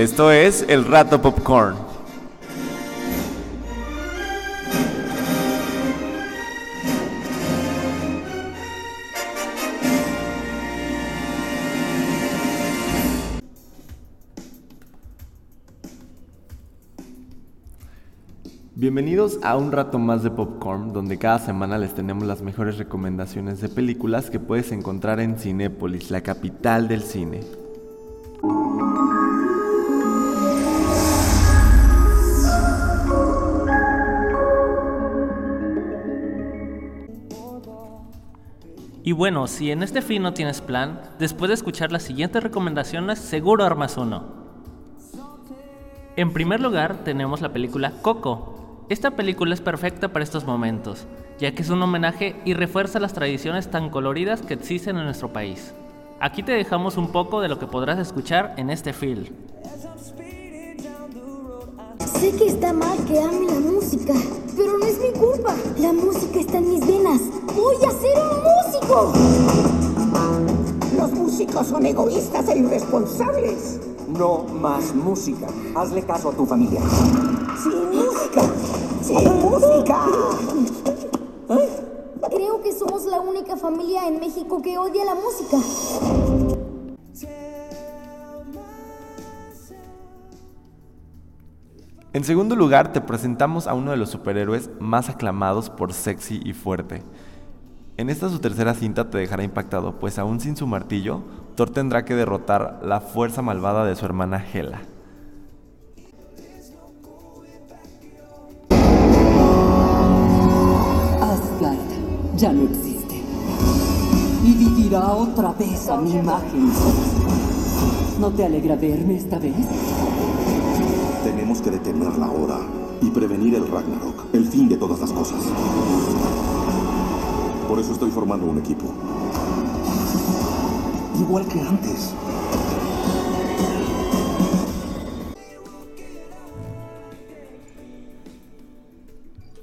Esto es El Rato Popcorn. Bienvenidos a un rato más de Popcorn, donde cada semana les tenemos las mejores recomendaciones de películas que puedes encontrar en Cinépolis, la capital del cine. Y bueno, si en este fin no tienes plan, después de escuchar las siguientes recomendaciones, seguro armas uno. En primer lugar, tenemos la película Coco. Esta película es perfecta para estos momentos, ya que es un homenaje y refuerza las tradiciones tan coloridas que existen en nuestro país. Aquí te dejamos un poco de lo que podrás escuchar en este film. Sé que está mal que ame la música, pero no es mi culpa. La música está en mis venas. ¡Voy a ser un Los músicos son egoístas e irresponsables. No más música. Hazle caso a tu familia. ¡Sin música! ¡Sin música! Creo que somos la única familia en México que odia la música. En segundo lugar, te presentamos a uno de los superhéroes más aclamados por sexy y fuerte. En esta su tercera cinta te dejará impactado, pues aún sin su martillo, Thor tendrá que derrotar la fuerza malvada de su hermana Hela. Asgard ya no existe. Y vivirá otra vez a mi imagen. ¿No te alegra verme esta vez? Tenemos que detenerla ahora y prevenir el Ragnarok, el fin de todas las cosas. Por eso estoy formando un equipo. Igual que antes.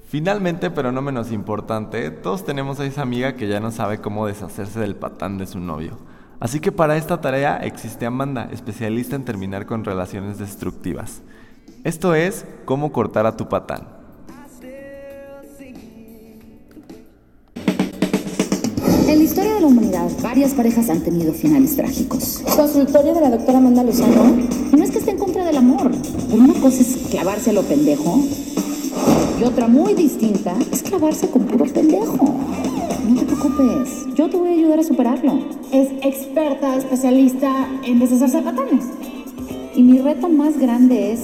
Finalmente, pero no menos importante, todos tenemos a esa amiga que ya no sabe cómo deshacerse del patán de su novio. Así que para esta tarea existe Amanda, especialista en terminar con relaciones destructivas. Esto es cómo cortar a tu patán. En la historia de la humanidad, varias parejas han tenido finales trágicos. Consultorio de la doctora Amanda Lozano. Y no es que esté en contra del amor, pero una cosa es clavarse a lo pendejo y otra muy distinta es clavarse con puro pendejo. No te preocupes, yo te voy a ayudar a superarlo. Es experta, especialista en deshacerse de patanes. Y mi reto más grande es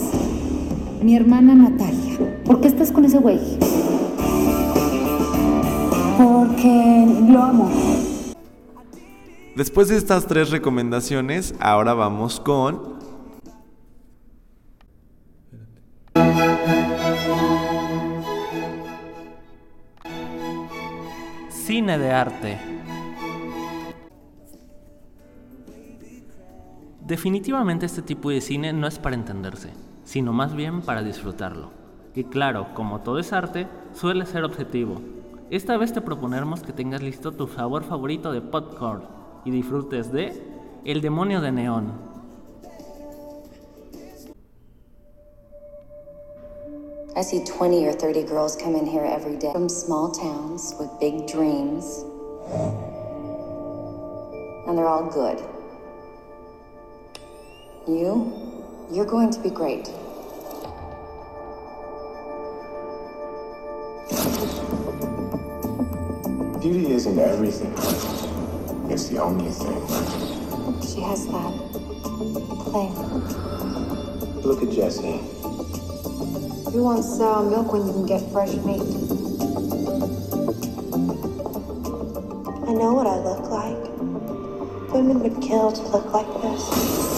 mi hermana Natalia. ¿Por qué estás con ese güey? Porque lo amo. Después de estas tres recomendaciones, ahora vamos con... Cine de arte. Definitivamente este tipo de cine no es para entenderse, sino más bien para disfrutarlo. Y claro, como todo es arte, suele ser objetivo. Esta vez te proponemos que tengas listo tu sabor favorito de popcorn y disfrutes de El demonio de neón. I see 20 or 30 girls come in here every day from small towns with big dreams. And they're all good. You, you're going to be great. Isn't everything. It's the only thing. She has that claim. Look at Jesse. Who wants sour milk when you can get fresh meat? I know what I look like. Women would kill to look like this.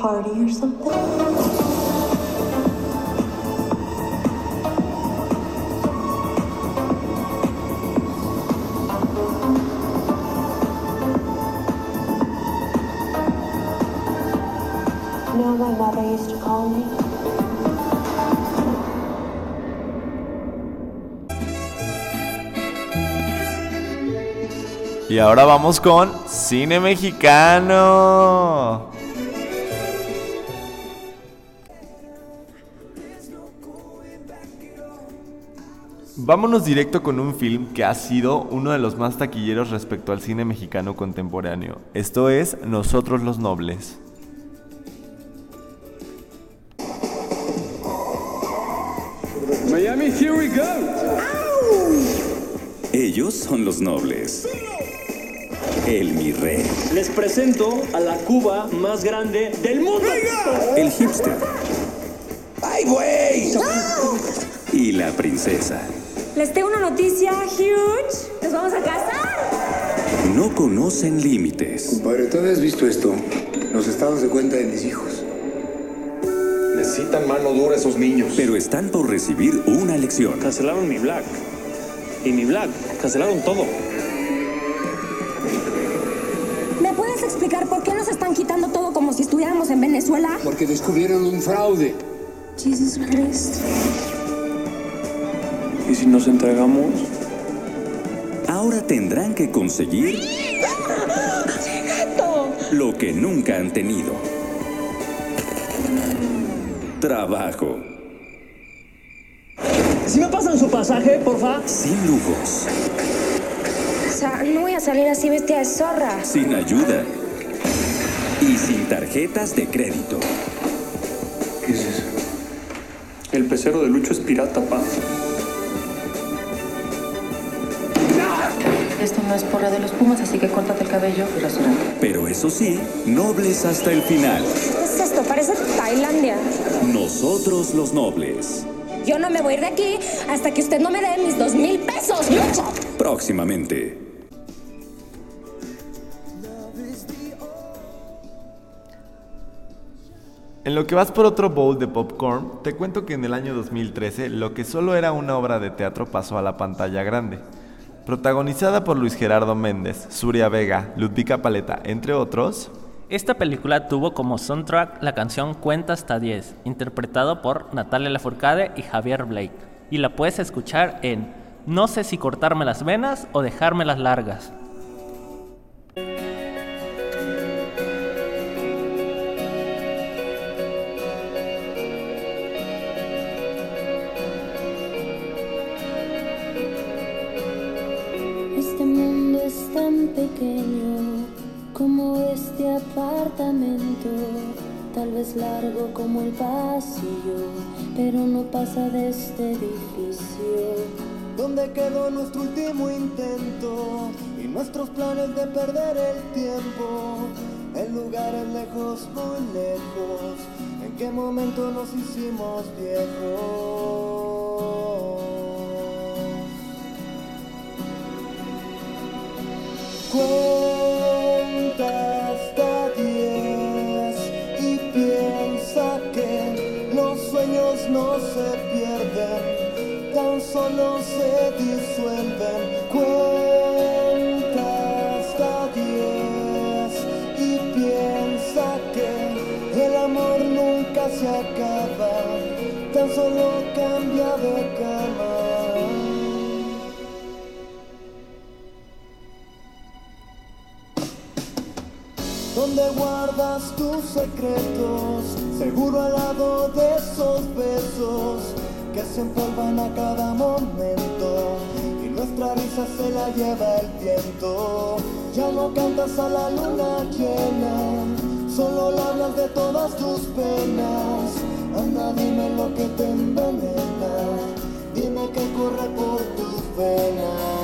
Party or something? You know what my mother used to call me? Y ahora vamos con cine mexicano. Vámonos directo con un film que ha sido uno de los más taquilleros respecto al cine mexicano contemporáneo. Esto es Nosotros los Nobles. Miami, here we go. Ellos son los nobles. El mi rey. Les presento a la Cuba más grande del mundo. El hipster. ¡Ay, güey! Y la princesa. Les tengo una noticia huge. Nos vamos a casar. No conocen límites. Compadre, ¿tú habías visto esto? Los estados de cuenta de mis hijos. Necesitan mano dura esos niños. Pero están por recibir una lección. Cancelaron mi black. Y mi black. Cancelaron todo. ¿Me puedes explicar por qué nos están quitando todo como si estuviéramos en Venezuela? Porque descubrieron un fraude. Jesus Christ. ¿Y si nos entregamos? Ahora tendrán que conseguir lo que nunca han tenido. Trabajo. Si me pasan su pasaje, porfa. Sin lujos. O sea, no voy a salir así vestida de zorra. Sin ayuda. Y sin tarjetas de crédito. ¿Qué es eso? El pecero de Lucho es pirata, pa. No es porra de los pumas, así que córtate el cabello y rasúrate. Pero eso sí, nobles hasta el final. ¿Qué es esto? Parece Tailandia. Nosotros los nobles. Yo no me voy a ir de aquí hasta que usted no me dé mis dos mil pesos, Lucho. Próximamente. En lo que vas por otro bowl de popcorn, te cuento que en el año 2013 lo que solo era una obra de teatro pasó a la pantalla grande. Protagonizada por Luis Gerardo Méndez, Suria Vega, Ludvika Paleta, entre otros, Esta película tuvo como soundtrack la canción Cuenta hasta 10, interpretado por Natalia Lafourcade y Javier Blake, y la puedes escuchar en No sé si cortarme las venas o dejármelas largas. Tan pequeño como este apartamento, tal vez largo como el pasillo, pero no pasa de este edificio. ¿Dónde quedó nuestro último intento y nuestros planes de perder el tiempo? En lugares lejos, muy lejos, ¿en qué momento nos hicimos viejos? Se acaba, tan solo guardas tus secretos, seguro al lado de esos besos que se empolvan a cada momento y nuestra risa se la lleva el viento. Ya no cantas a la luna llena, solo le hablas de todas tus penas. Anda, dime lo que te envenena, dime que corre por tus venas.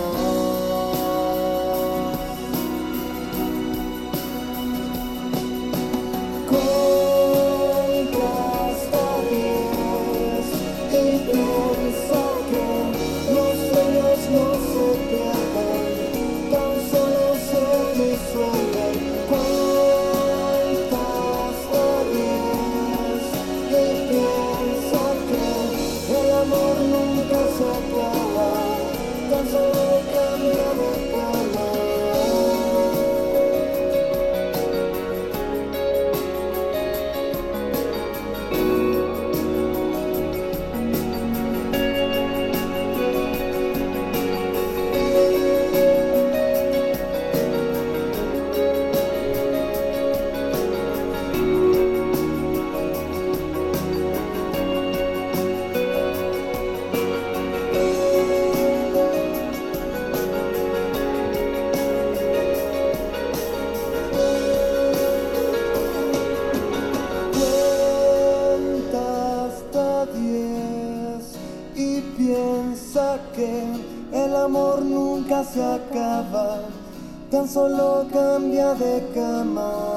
Solo cambia de cama.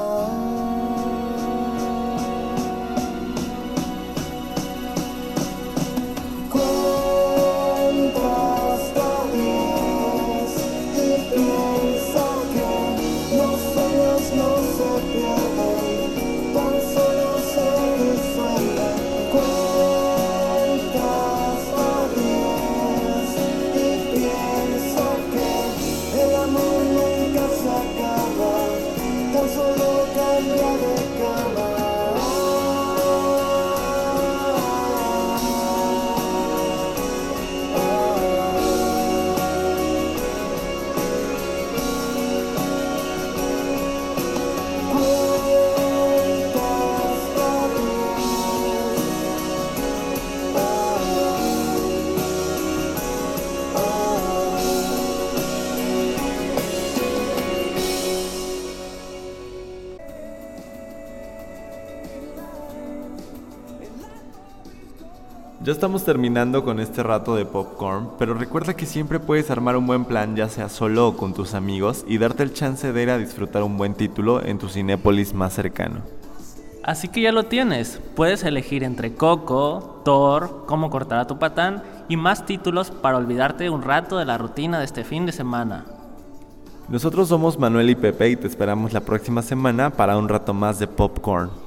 Ya estamos terminando con este rato de popcorn, pero recuerda que siempre puedes armar un buen plan ya sea solo o con tus amigos y darte el chance de ir a disfrutar un buen título en tu Cinépolis más cercano. Así que ya lo tienes. Puedes elegir entre Coco, Thor, Cómo cortar a tu patán y más títulos para olvidarte un rato de la rutina de este fin de semana. Nosotros somos Manuel y Pepe y te esperamos la próxima semana para un rato más de popcorn.